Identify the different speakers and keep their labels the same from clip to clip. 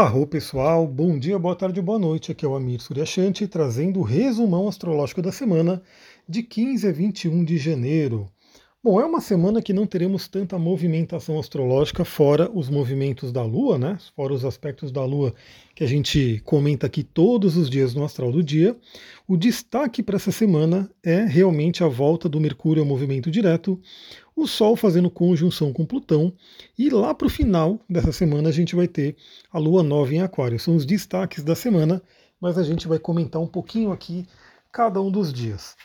Speaker 1: Arro pessoal, bom dia, boa tarde, boa noite. Aqui é o Amir Suryashanti trazendo o resumão astrológico da semana de 15 a 21 de janeiro. Bom, é uma semana que não teremos tanta movimentação astrológica fora os movimentos da Lua, né? Fora os aspectos da Lua que a gente comenta aqui todos os dias no astral do dia. O destaque para essa semana é realmente a volta do Mercúrio ao movimento direto, o Sol fazendo conjunção com Plutão, e lá para o final dessa semana a gente vai ter a Lua nova em Aquário. São os destaques da semana, mas a gente vai comentar um pouquinho aqui cada um dos dias.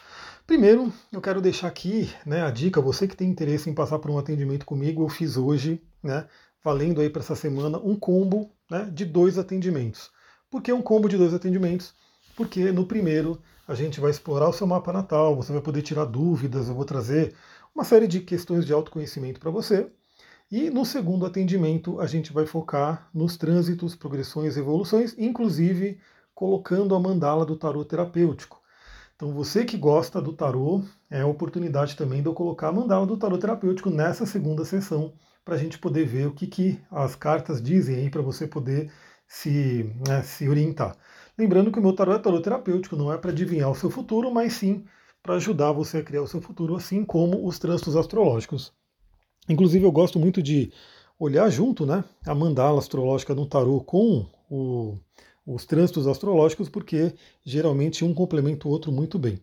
Speaker 1: Primeiro, eu quero deixar aqui né, a dica, você que tem interesse em passar por um atendimento comigo, eu fiz hoje, né, valendo aí para essa semana, um combo né, de dois atendimentos. Por que um combo de dois atendimentos? Porque no primeiro a gente vai explorar o seu mapa natal, você vai poder tirar dúvidas, eu vou trazer uma série de questões de autoconhecimento para você. E no segundo atendimento a gente vai focar nos trânsitos, progressões, evoluções, inclusive colocando a mandala do tarot terapêutico. Então você que gosta do tarô, é a oportunidade também de eu colocar a mandala do tarô terapêutico nessa segunda sessão, para a gente poder ver o que, que as cartas dizem aí para você poder se, né, se orientar. Lembrando que o meu tarô é tarô terapêutico, não é para adivinhar o seu futuro, mas sim para ajudar você a criar o seu futuro, assim como os trânsitos astrológicos. Inclusive eu gosto muito de olhar junto né, a mandala astrológica no tarô com o, os trânsitos astrológicos, porque geralmente um complementa o outro muito bem.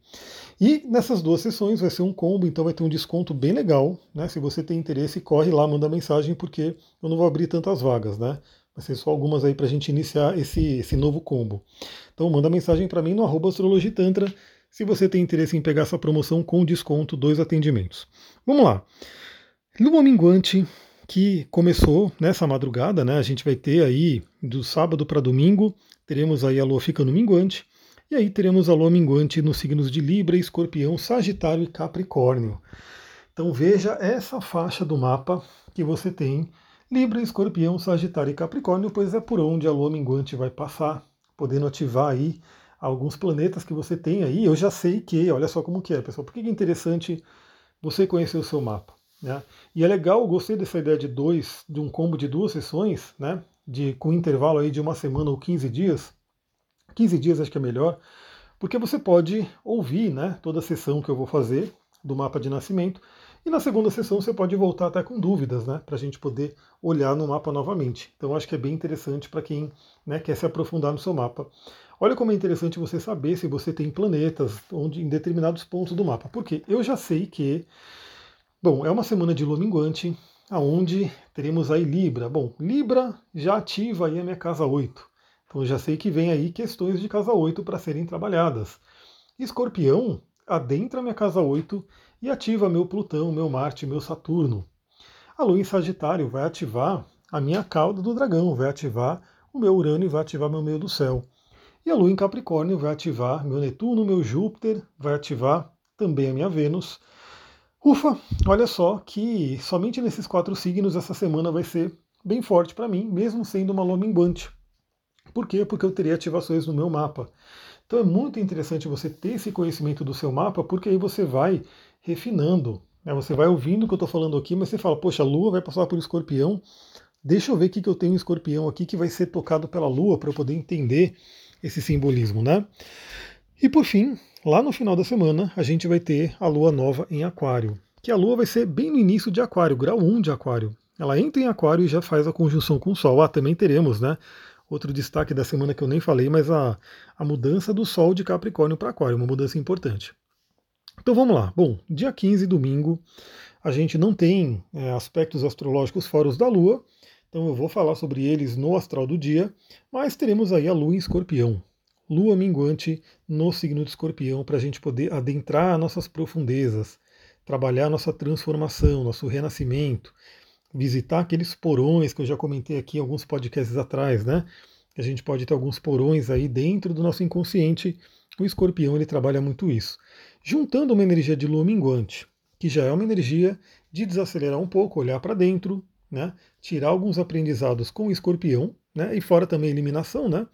Speaker 1: E nessas duas sessões vai ser um combo, então vai ter um desconto bem legal. Né? Se você tem interesse, corre lá, manda mensagem, porque eu não vou abrir tantas vagas, né? Vai ser só algumas aí para a gente iniciar esse, esse novo combo. Então manda mensagem para mim no arroba astrologitantra se você tem interesse em pegar essa promoção com desconto, dois atendimentos. Vamos lá. Lua minguante que começou nessa madrugada, né? A gente vai ter aí do sábado para domingo, teremos aí a lua ficando minguante, e aí teremos a lua minguante nos signos de Libra, Escorpião, Sagitário e Capricórnio. Então veja essa faixa do mapa que você tem, Libra, Escorpião, Sagitário e Capricórnio, pois é por onde a lua minguante vai passar, podendo ativar aí alguns planetas que você tem aí. Eu já sei que, olha só como que é, pessoal, por que é interessante você conhecer o seu mapa? Né? E é legal, gostei dessa ideia de dois, de um combo de duas sessões, né? de, com intervalo aí de uma semana ou 15 dias. 15 dias acho que é melhor, porque você pode ouvir né, toda a sessão que eu vou fazer do mapa de nascimento. E na segunda sessão você pode voltar até com dúvidas, né? Para a gente poder olhar no mapa novamente. Então acho que é bem interessante para quem né, quer se aprofundar no seu mapa. Olha como é interessante você saber se você tem planetas onde, em determinados pontos do mapa. Porque eu já sei que Bom, é uma semana de lua minguante, aonde teremos aí Libra. Bom, Libra já ativa aí a minha casa 8. Então já sei que vem aí questões de casa 8 para serem trabalhadas. Escorpião adentra a minha casa 8 e ativa meu Plutão, meu Marte, meu Saturno. A lua em Sagitário vai ativar a minha cauda do dragão, vai ativar o meu Urano e vai ativar meu meio do céu. E a lua em Capricórnio vai ativar meu Netuno, meu Júpiter, vai ativar também a minha Vênus Ufa, olha só que somente nesses quatro signos essa semana vai ser bem forte para mim, mesmo sendo uma lua minguante. Por quê? Porque eu teria ativações no meu mapa. Então é muito interessante você ter esse conhecimento do seu mapa, porque aí você vai refinando. Né? Você vai ouvindo o que eu estou falando aqui, mas você fala, poxa, a Lua vai passar por escorpião. Deixa eu ver o que, que eu tenho escorpião aqui que vai ser tocado pela Lua para eu poder entender esse simbolismo, né? E por fim, lá no final da semana, a gente vai ter a lua nova em Aquário. Que a lua vai ser bem no início de Aquário, grau 1 de Aquário. Ela entra em Aquário e já faz a conjunção com o Sol. Ah, também teremos, né? Outro destaque da semana que eu nem falei, mas a, a mudança do Sol de Capricórnio para Aquário, uma mudança importante. Então vamos lá. Bom, dia 15, domingo, a gente não tem é, aspectos astrológicos fora os da Lua, então eu vou falar sobre eles no astral do dia, mas teremos aí a Lua em Escorpião lua minguante no signo de escorpião, para a gente poder adentrar nossas profundezas, trabalhar nossa transformação, nosso renascimento, visitar aqueles porões que eu já comentei aqui em alguns podcasts atrás, né? A gente pode ter alguns porões aí dentro do nosso inconsciente. O escorpião ele trabalha muito isso. Juntando uma energia de lua minguante, que já é uma energia de desacelerar um pouco, olhar para dentro, né? tirar alguns aprendizados com o escorpião, né? e fora também eliminação. Né?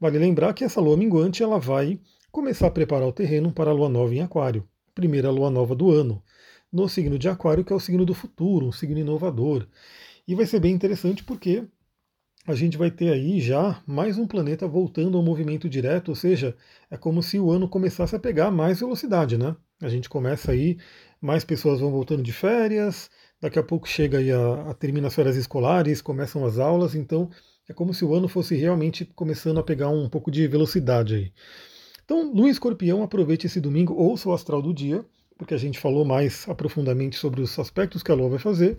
Speaker 1: Vale lembrar que essa lua minguante ela vai começar a preparar o terreno para a lua nova em Aquário, primeira lua nova do ano, no signo de Aquário, que é o signo do futuro, um signo inovador. E vai ser bem interessante porque a gente vai ter aí já mais um planeta voltando ao movimento direto, ou seja, é como se o ano começasse a pegar mais velocidade, né? A gente começa aí, mais pessoas vão voltando de férias, daqui a pouco chega aí a, a termina as férias escolares, começam as aulas, então é como se o ano fosse realmente começando a pegar um pouco de velocidade aí. Então, no escorpião, aproveite esse domingo, ouça o astral do dia, porque a gente falou mais aprofundadamente sobre os aspectos que a Lua vai fazer.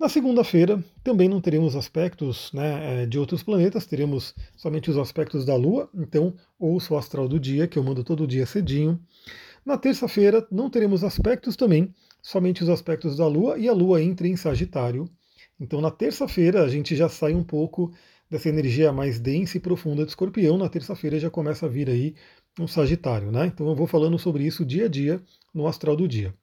Speaker 1: Na segunda-feira também não teremos aspectos né, é, de outros planetas, teremos somente os aspectos da Lua, então ouça o astral do dia, que eu mando todo dia cedinho. Na terça-feira não teremos aspectos também, somente os aspectos da Lua, e a Lua entra em Sagitário. Então na terça-feira a gente já sai um pouco dessa energia mais densa e profunda de escorpião. Na terça-feira já começa a vir aí um Sagitário, né? Então eu vou falando sobre isso dia a dia no astral do dia.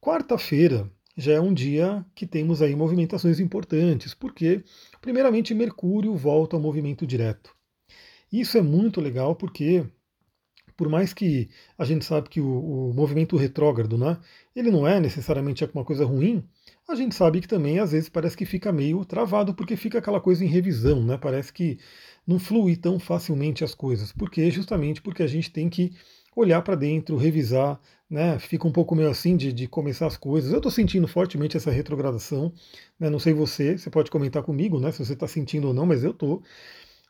Speaker 1: Quarta-feira já é um dia que temos aí movimentações importantes, porque, primeiramente, Mercúrio volta ao movimento direto. Isso é muito legal porque, por mais que a gente sabe que o, o movimento retrógrado, né, ele não é necessariamente uma coisa ruim, a gente sabe que também às vezes parece que fica meio travado porque fica aquela coisa em revisão, né? Parece que não flui tão facilmente as coisas, porque justamente porque a gente tem que olhar para dentro, revisar, né? Fica um pouco meio assim de, de começar as coisas. Eu estou sentindo fortemente essa retrogradação, né? Não sei você, você pode comentar comigo, né? Se você está sentindo ou não, mas eu estou.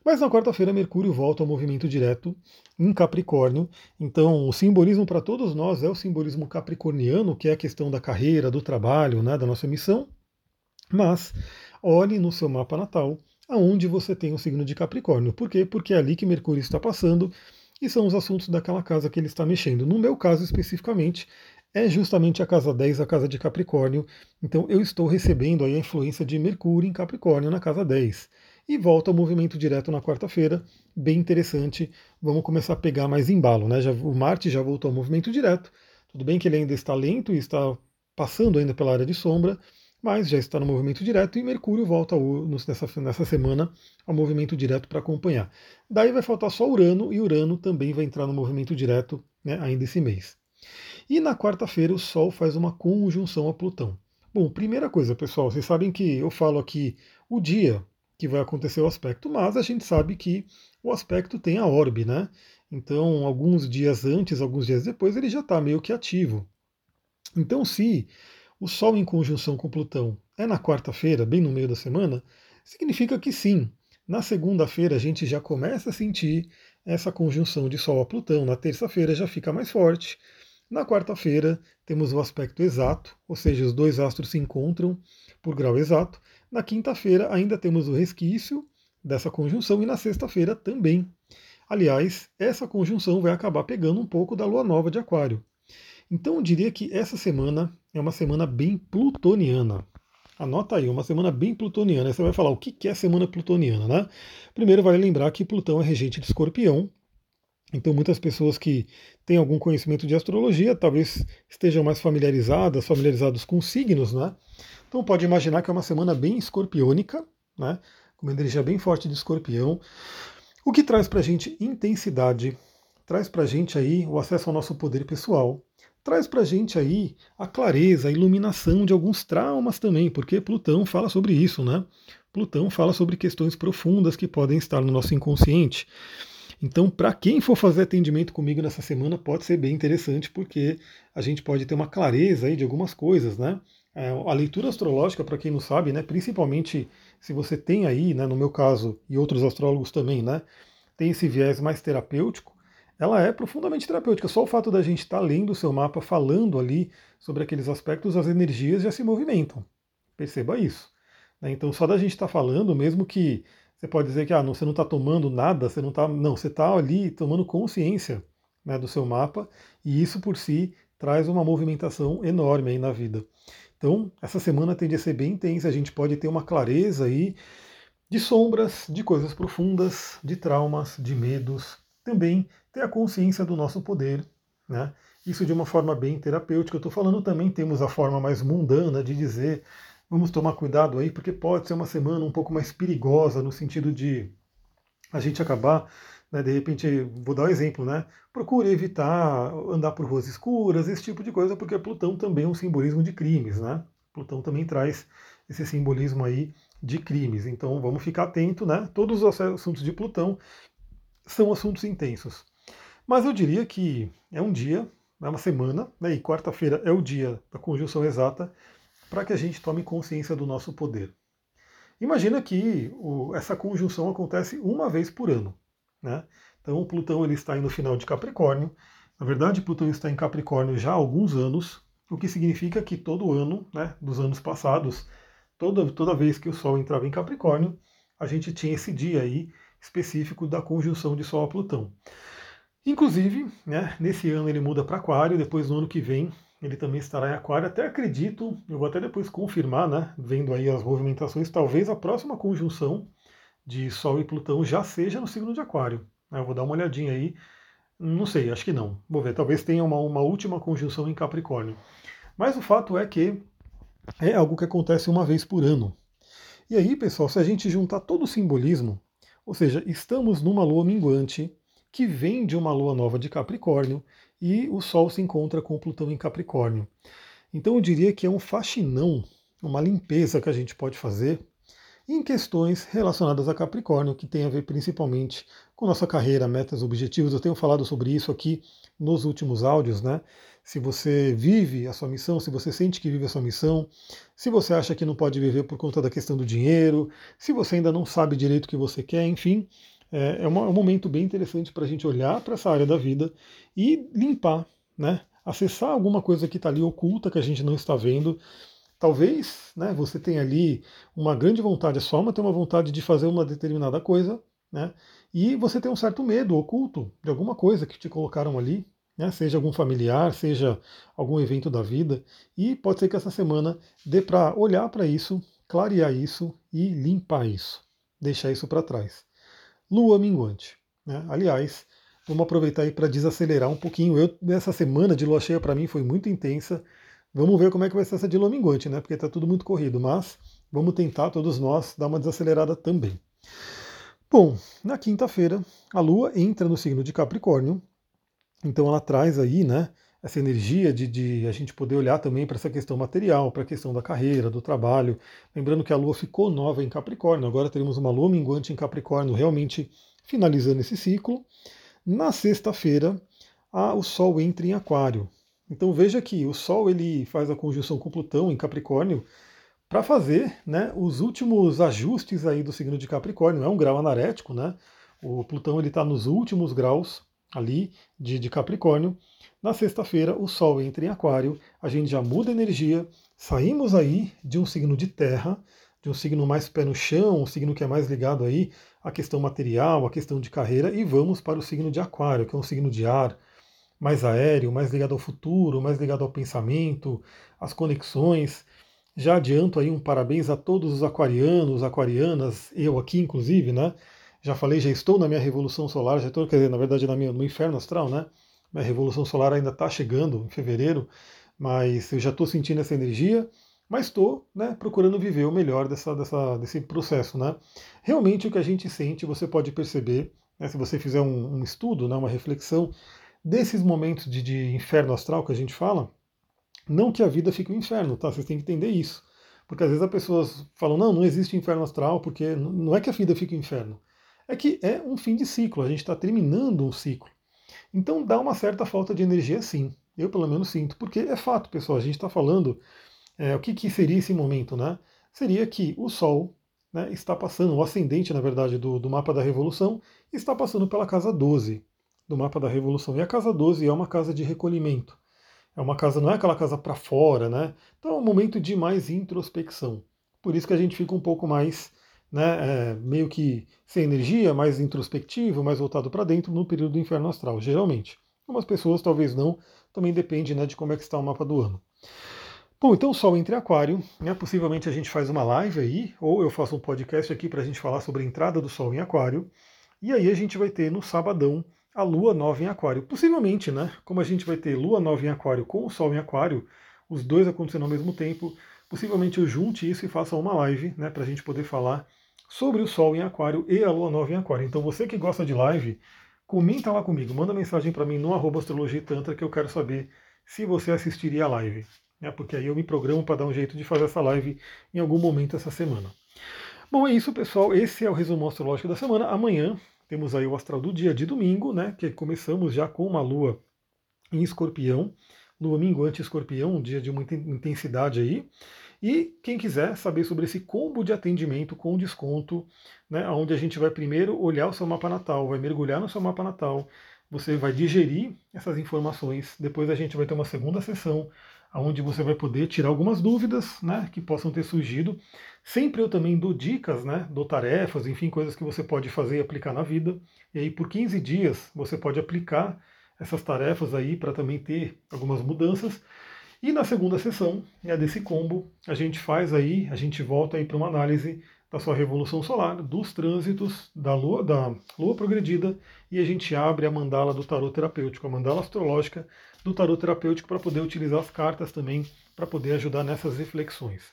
Speaker 1: Mas na quarta-feira, Mercúrio volta ao movimento direto em Capricórnio. Então, o simbolismo para todos nós é o simbolismo capricorniano, que é a questão da carreira, do trabalho, né, da nossa missão. Mas olhe no seu mapa natal aonde você tem o signo de Capricórnio. Por quê? Porque é ali que Mercúrio está passando e são os assuntos daquela casa que ele está mexendo. No meu caso especificamente, é justamente a casa 10, a casa de Capricórnio. Então eu estou recebendo aí a influência de Mercúrio em Capricórnio na casa 10. E volta ao movimento direto na quarta-feira, bem interessante. Vamos começar a pegar mais embalo, né? Já, o Marte já voltou ao movimento direto. Tudo bem que ele ainda está lento e está passando ainda pela área de sombra, mas já está no movimento direto e Mercúrio volta nessa, nessa semana ao movimento direto para acompanhar. Daí vai faltar só Urano e Urano também vai entrar no movimento direto né, ainda esse mês. E na quarta-feira o Sol faz uma conjunção a Plutão. Bom, primeira coisa, pessoal, vocês sabem que eu falo aqui o dia que vai acontecer o aspecto, mas a gente sabe que o aspecto tem a orbe, né? Então, alguns dias antes, alguns dias depois, ele já está meio que ativo. Então, se o Sol em conjunção com Plutão é na quarta-feira, bem no meio da semana, significa que sim, na segunda-feira a gente já começa a sentir essa conjunção de Sol a Plutão, na terça-feira já fica mais forte. Na quarta-feira temos o aspecto exato, ou seja, os dois astros se encontram por grau exato. Na quinta-feira ainda temos o resquício dessa conjunção e na sexta-feira também. Aliás, essa conjunção vai acabar pegando um pouco da lua nova de Aquário. Então eu diria que essa semana é uma semana bem plutoniana. Anota aí, uma semana bem plutoniana. você vai falar o que é semana plutoniana, né? Primeiro, vale lembrar que Plutão é regente de escorpião. Então, muitas pessoas que têm algum conhecimento de astrologia talvez estejam mais familiarizadas, familiarizados com signos, né? Então, pode imaginar que é uma semana bem escorpiônica, né? Com uma energia bem forte de escorpião. O que traz para a gente intensidade, traz para a gente aí o acesso ao nosso poder pessoal, traz para a gente aí a clareza, a iluminação de alguns traumas também, porque Plutão fala sobre isso, né? Plutão fala sobre questões profundas que podem estar no nosso inconsciente. Então, para quem for fazer atendimento comigo nessa semana, pode ser bem interessante, porque a gente pode ter uma clareza aí de algumas coisas, né? É, a leitura astrológica, para quem não sabe, né, principalmente se você tem aí, né, no meu caso, e outros astrólogos também, né, tem esse viés mais terapêutico, ela é profundamente terapêutica. Só o fato da gente estar tá lendo o seu mapa, falando ali sobre aqueles aspectos, as energias já se movimentam. Perceba isso. Né? Então, só da gente estar tá falando, mesmo que você pode dizer que ah, não, você não está tomando nada, você não está. Não, você está ali tomando consciência né, do seu mapa, e isso por si traz uma movimentação enorme aí na vida. Então, essa semana tende a ser bem intensa, a gente pode ter uma clareza aí de sombras, de coisas profundas, de traumas, de medos, também ter a consciência do nosso poder, né? Isso de uma forma bem terapêutica. Eu estou falando também, temos a forma mais mundana de dizer, vamos tomar cuidado aí, porque pode ser uma semana um pouco mais perigosa, no sentido de a gente acabar, né, de repente, vou dar um exemplo, né? Procure evitar andar por ruas escuras, esse tipo de coisa, porque Plutão também é um simbolismo de crimes, né? Plutão também traz esse simbolismo aí de crimes. Então vamos ficar atento, né? Todos os assuntos de Plutão são assuntos intensos. Mas eu diria que é um dia, é uma semana, né? e quarta-feira é o dia da conjunção exata para que a gente tome consciência do nosso poder. Imagina que o, essa conjunção acontece uma vez por ano. Né? Então o Plutão ele está aí no final de Capricórnio. Na verdade, Plutão está em Capricórnio já há alguns anos, o que significa que todo ano, né, dos anos passados, toda, toda vez que o Sol entrava em Capricórnio, a gente tinha esse dia aí específico da conjunção de Sol a Plutão. Inclusive, né, nesse ano ele muda para Aquário, depois no ano que vem ele também estará em Aquário. Até acredito, eu vou até depois confirmar, né, vendo aí as movimentações, talvez a próxima conjunção de Sol e Plutão já seja no signo de Aquário. Né, eu vou dar uma olhadinha aí, não sei, acho que não. Vou ver, talvez tenha uma, uma última conjunção em Capricórnio. Mas o fato é que é algo que acontece uma vez por ano. E aí, pessoal, se a gente juntar todo o simbolismo, ou seja, estamos numa lua minguante que vem de uma lua nova de Capricórnio e o Sol se encontra com Plutão em Capricórnio. Então eu diria que é um faxinão, uma limpeza que a gente pode fazer em questões relacionadas a Capricórnio, que tem a ver principalmente com nossa carreira, metas, objetivos. Eu tenho falado sobre isso aqui nos últimos áudios, né? Se você vive a sua missão, se você sente que vive a sua missão, se você acha que não pode viver por conta da questão do dinheiro, se você ainda não sabe direito o que você quer, enfim, é, é, um momento bem interessante para a gente olhar para essa área da vida e limpar, né? Acessar alguma coisa que está ali oculta que a gente não está vendo. Talvez né, você tenha ali uma grande vontade, a sua alma tem uma vontade de fazer uma determinada coisa, né? E você tem um certo medo oculto de alguma coisa que te colocaram ali, né, seja algum familiar, seja algum evento da vida, e pode ser que essa semana dê para olhar para isso, clarear isso e limpar isso, deixar isso para trás lua minguante. Né? Aliás, vamos aproveitar aí para desacelerar um pouquinho. Eu, nessa semana de lua cheia para mim foi muito intensa. Vamos ver como é que vai ser essa de lua minguante, né? Porque está tudo muito corrido, mas vamos tentar todos nós dar uma desacelerada também. Bom, na quinta-feira a Lua entra no signo de Capricórnio, então ela traz aí, né, essa energia de, de a gente poder olhar também para essa questão material, para a questão da carreira, do trabalho. Lembrando que a Lua ficou nova em Capricórnio, agora teremos uma Lua minguante em Capricórnio, realmente finalizando esse ciclo. Na sexta-feira, o Sol entra em Aquário. Então veja que o Sol ele faz a conjunção com Plutão em Capricórnio para fazer né, os últimos ajustes aí do signo de Capricórnio. É um grau anarético, né? O Plutão ele está nos últimos graus ali de, de Capricórnio. Na sexta-feira, o Sol entra em Aquário, a gente já muda a energia, saímos aí de um signo de terra, de um signo mais pé no chão, um signo que é mais ligado aí à questão material, à questão de carreira, e vamos para o signo de Aquário, que é um signo de ar, mais aéreo, mais ligado ao futuro, mais ligado ao pensamento, às conexões. Já adianto aí um parabéns a todos os aquarianos, aquarianas, eu aqui inclusive, né? Já falei, já estou na minha revolução solar, já estou, quer dizer, na verdade, na minha, no inferno astral, né? A Revolução Solar ainda está chegando em fevereiro, mas eu já estou sentindo essa energia, mas estou né, procurando viver o melhor dessa, dessa, desse processo. Né? Realmente o que a gente sente, você pode perceber, né, se você fizer um, um, estudo, né, uma reflexão desses momentos de, de inferno astral que a gente fala, não que a vida fique um inferno, tá? Vocês têm que entender isso. Porque às vezes as pessoas falam, não, não existe inferno astral, porque não é que a vida fique um inferno. É que é um fim de ciclo, a gente está terminando um ciclo. Então dá uma certa falta de energia sim. Eu pelo menos sinto, porque é fato, pessoal, a gente está falando é, o que, que, seria esse momento, né? Seria que o Sol né, está passando, o ascendente, na verdade, do, do mapa da Revolução, está passando pela casa 12 do mapa da Revolução. E a casa 12 é uma casa de recolhimento. É uma casa, não é aquela casa para fora, né? Então é um momento de mais introspecção. Por isso que a gente fica um pouco mais né, é, meio que sem energia, mais introspectivo, mais voltado para dentro no período do inferno astral, geralmente. Algumas pessoas talvez não, também depende né, de como é que está o mapa do ano. Bom, então o Sol entre Aquário, né, possivelmente a gente faz uma live aí, ou eu faço um podcast aqui para a gente falar sobre a entrada do Sol em Aquário, e aí a gente vai ter no sabadão a Lua nova em Aquário. Possivelmente, né, como a gente vai ter Lua nova em Aquário com o Sol em Aquário, os dois acontecendo ao mesmo tempo, possivelmente eu junte isso e faça uma live né, para a gente poder falar sobre o Sol em Aquário e a Lua Nova em Aquário. Então você que gosta de live, comenta lá comigo, manda mensagem para mim no arroba astrologia tantra que eu quero saber se você assistiria a live. Né? Porque aí eu me programo para dar um jeito de fazer essa live em algum momento essa semana. Bom, é isso, pessoal. Esse é o resumo astrológico da semana. Amanhã temos aí o astral do dia de domingo, né? Que começamos já com uma lua em escorpião, lua minguante escorpião, um dia de muita intensidade aí. E quem quiser saber sobre esse combo de atendimento com desconto, né, onde a gente vai primeiro olhar o seu mapa natal, vai mergulhar no seu mapa natal, você vai digerir essas informações, depois a gente vai ter uma segunda sessão, onde você vai poder tirar algumas dúvidas né, que possam ter surgido. Sempre eu também dou dicas, né, dou tarefas, enfim, coisas que você pode fazer e aplicar na vida. E aí por 15 dias você pode aplicar essas tarefas aí para também ter algumas mudanças. E na segunda sessão, é desse combo, a gente faz aí, a gente volta aí para uma análise da sua revolução solar, dos trânsitos da lua, da lua progredida, e a gente abre a mandala do tarot terapêutico, a mandala astrológica do tarot terapêutico para poder utilizar as cartas também para poder ajudar nessas reflexões.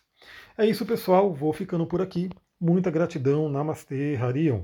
Speaker 1: É isso, pessoal, vou ficando por aqui. Muita gratidão, Namastê, Harion.